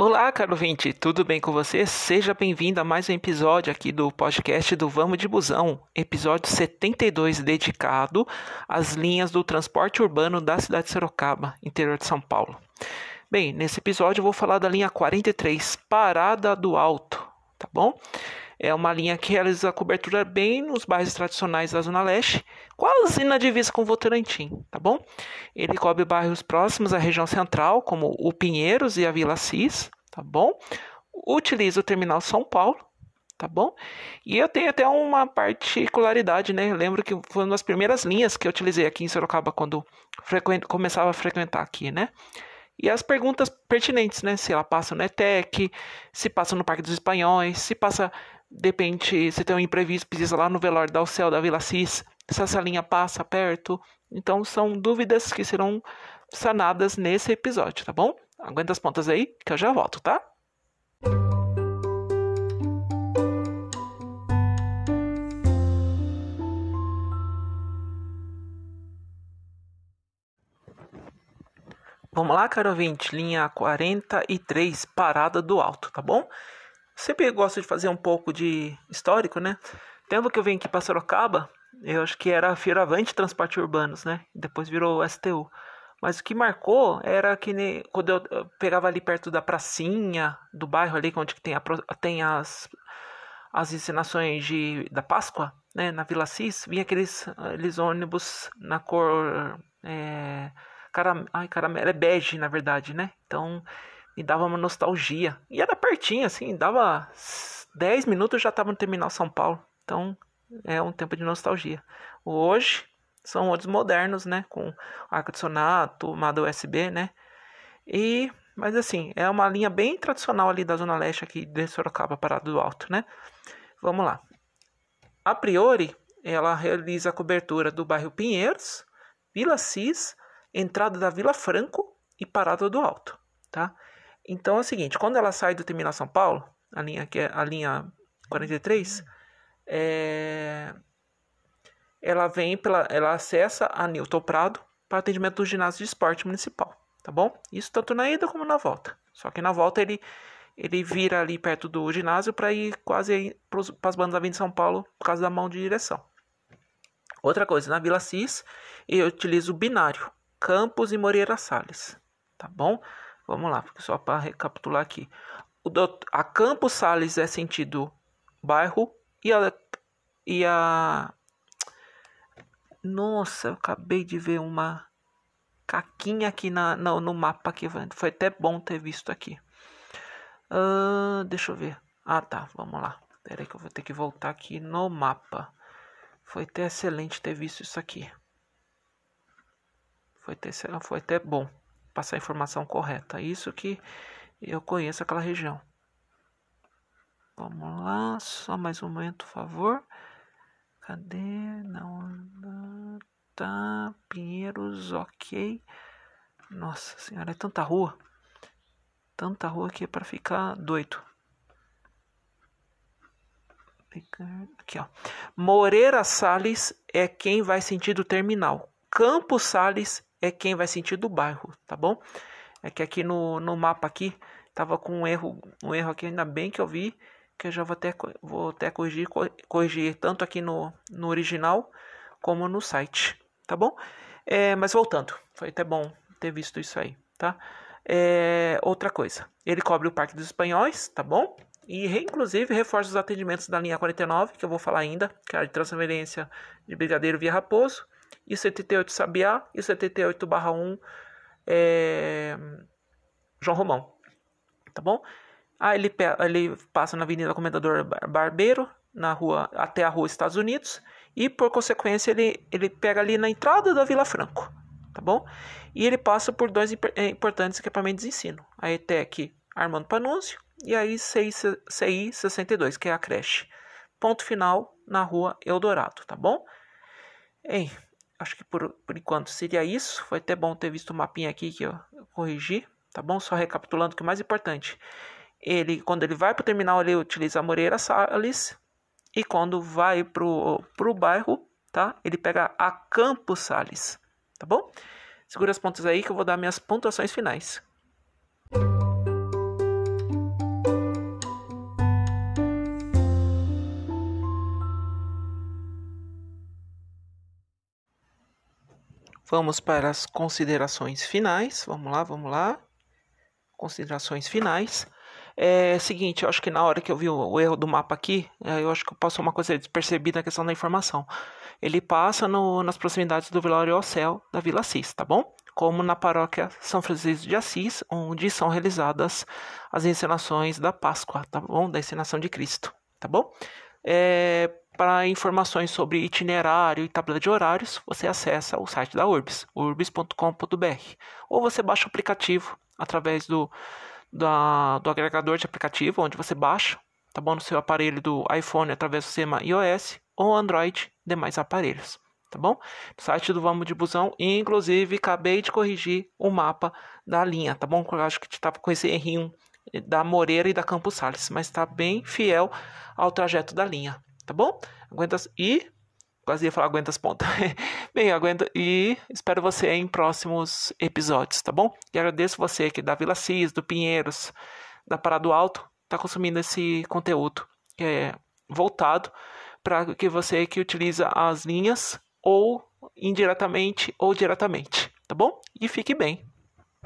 Olá, caro ouvinte, tudo bem com você? Seja bem-vindo a mais um episódio aqui do podcast do Vamos de Busão, episódio 72, dedicado às linhas do transporte urbano da cidade de Sorocaba, interior de São Paulo. Bem, nesse episódio eu vou falar da linha 43, Parada do Alto, tá bom? É uma linha que realiza a cobertura bem nos bairros tradicionais da Zona Leste, quase na divisa com Votorantim, tá bom? Ele cobre bairros próximos à região central, como o Pinheiros e a Vila Cis, tá bom? Utiliza o terminal São Paulo, tá bom? E eu tenho até uma particularidade, né? Eu lembro que foi uma das primeiras linhas que eu utilizei aqui em Sorocaba quando começava a frequentar aqui, né? E as perguntas pertinentes, né? Se ela passa no ETEC, se passa no Parque dos Espanhóis, se passa de repente você tem um imprevisto, precisa lá no velório da Céu da Vila Cis, se essa linha passa perto. Então são dúvidas que serão sanadas nesse episódio, tá bom? Aguenta as pontas aí que eu já volto, tá? Vamos lá, caro ouvinte, linha 43, parada do alto, tá bom? Sempre gosto de fazer um pouco de histórico, né? Tempo que eu vim aqui para Sorocaba, eu acho que era a Feiravante Transporte Urbanos, né? Depois virou STU. Mas o que marcou era que ne, quando eu pegava ali perto da pracinha, do bairro ali onde tem, a, tem as, as ensinações de, da Páscoa, né? Na Vila Cis, vinha aqueles, aqueles ônibus na cor. É, caram, ai, caramelo, é bege, na verdade, né? Então me dava uma nostalgia. E era pertinho, assim, dava 10 minutos já estava no terminal São Paulo. Então é um tempo de nostalgia. Hoje são outros modernos, né? Com ar-condicionado, tomada USB, né? E, mas assim, é uma linha bem tradicional ali da Zona Leste aqui de Sorocaba, Parado do Alto, né? Vamos lá. A priori, ela realiza a cobertura do bairro Pinheiros, Vila Cis, entrada da Vila Franco e Parada do Alto, tá? Então é o seguinte, quando ela sai do terminal São Paulo, a linha que é a linha 43, é, ela vem pela, ela acessa a Newton Prado para atendimento do ginásio de esporte municipal, tá bom? Isso tanto na ida como na volta. Só que na volta ele ele vira ali perto do ginásio para ir quase para as bandas da de São Paulo por causa da mão de direção. Outra coisa, na Vila Cis eu utilizo o binário Campos e Moreira Salles, tá bom? Vamos lá, só para recapitular aqui. O doutor, a Campos Sales é sentido bairro e a, e a. Nossa, eu acabei de ver uma caquinha aqui na, no, mapa aqui. Foi até bom ter visto aqui. Uh, deixa eu ver. Ah, tá. Vamos lá. Espera aí que eu vou ter que voltar aqui no mapa. Foi até excelente ter visto isso aqui. Foi até, foi até bom passar a informação correta. Isso que eu conheço aquela região. Vamos lá, só mais um momento, por favor. Cadê? Não, tá. Pinheiros, ok. Nossa senhora, é tanta rua. Tanta rua que é para ficar doido. Aqui, ó. Moreira Salles é quem vai sentido terminal. Campos Sales é quem vai sentir do bairro, tá bom? É que aqui no, no mapa aqui tava com um erro, um erro aqui, ainda bem que eu vi, que eu já vou até, vou até corrigir, corrigir tanto aqui no, no original como no site, tá bom? É, mas voltando, foi até bom ter visto isso aí, tá? É, outra coisa, ele cobre o Parque dos Espanhóis, tá bom? E inclusive reforça os atendimentos da linha 49, que eu vou falar ainda, que é a de transferência de Brigadeiro via Raposo e 78 Sabiá e 78 barra 1 é, João Romão. Tá bom? Aí ele, ele passa na Avenida Comendador Barbeiro, na rua até a rua Estados Unidos, e por consequência ele, ele pega ali na entrada da Vila Franco, tá bom? E ele passa por dois é, importantes equipamentos de ensino, a ETEC Armando Panúncio e a ICI, CI 62, que é a creche. Ponto final na rua Eldorado, tá bom? Ei, acho que por, por enquanto seria isso. Foi até bom ter visto o mapinha aqui que eu, corrigi, tá bom? Só recapitulando que o mais importante, ele quando ele vai para o terminal ele utiliza a Moreira Salles e quando vai pro pro bairro, tá? Ele pega a Campos Salles, tá bom? Segura as pontas aí que eu vou dar minhas pontuações finais. Vamos para as considerações finais. Vamos lá, vamos lá. Considerações finais. É seguinte, eu acho que na hora que eu vi o, erro do mapa aqui, é, eu acho que passou uma coisa despercebida na questão da informação. Ele passa no, nas proximidades do Vilório ao Céu da Vila Assis, tá bom? Como na paróquia São Francisco de Assis, onde são realizadas as encenações da Páscoa, tá bom? Da encenação de Cristo, tá bom? É, para informações sobre itinerário e tabela de horários, você acessa o site da Urbs, urbs.com.br, ou você baixa o aplicativo através do da, do agregador de aplicativo, onde você baixa, tá bom? No seu aparelho do iPhone através do sistema iOS ou Android, demais aparelhos, tá bom? No site do Vamos de Busão, inclusive, acabei de corrigir o mapa da linha, tá bom? Eu acho que estava com esse errinho da Moreira e da Campos Sales, mas está bem fiel ao trajeto da linha, tá bom? Aguenta e quase ia falar aguenta as pontas. Bem, aguenta e espero você em próximos episódios, tá bom? E agradeço você que da Vila Cis, do Pinheiros, da Parada do Alto, tá consumindo esse conteúdo que é voltado para que você que utiliza as linhas ou indiretamente ou diretamente, tá bom? E fique bem.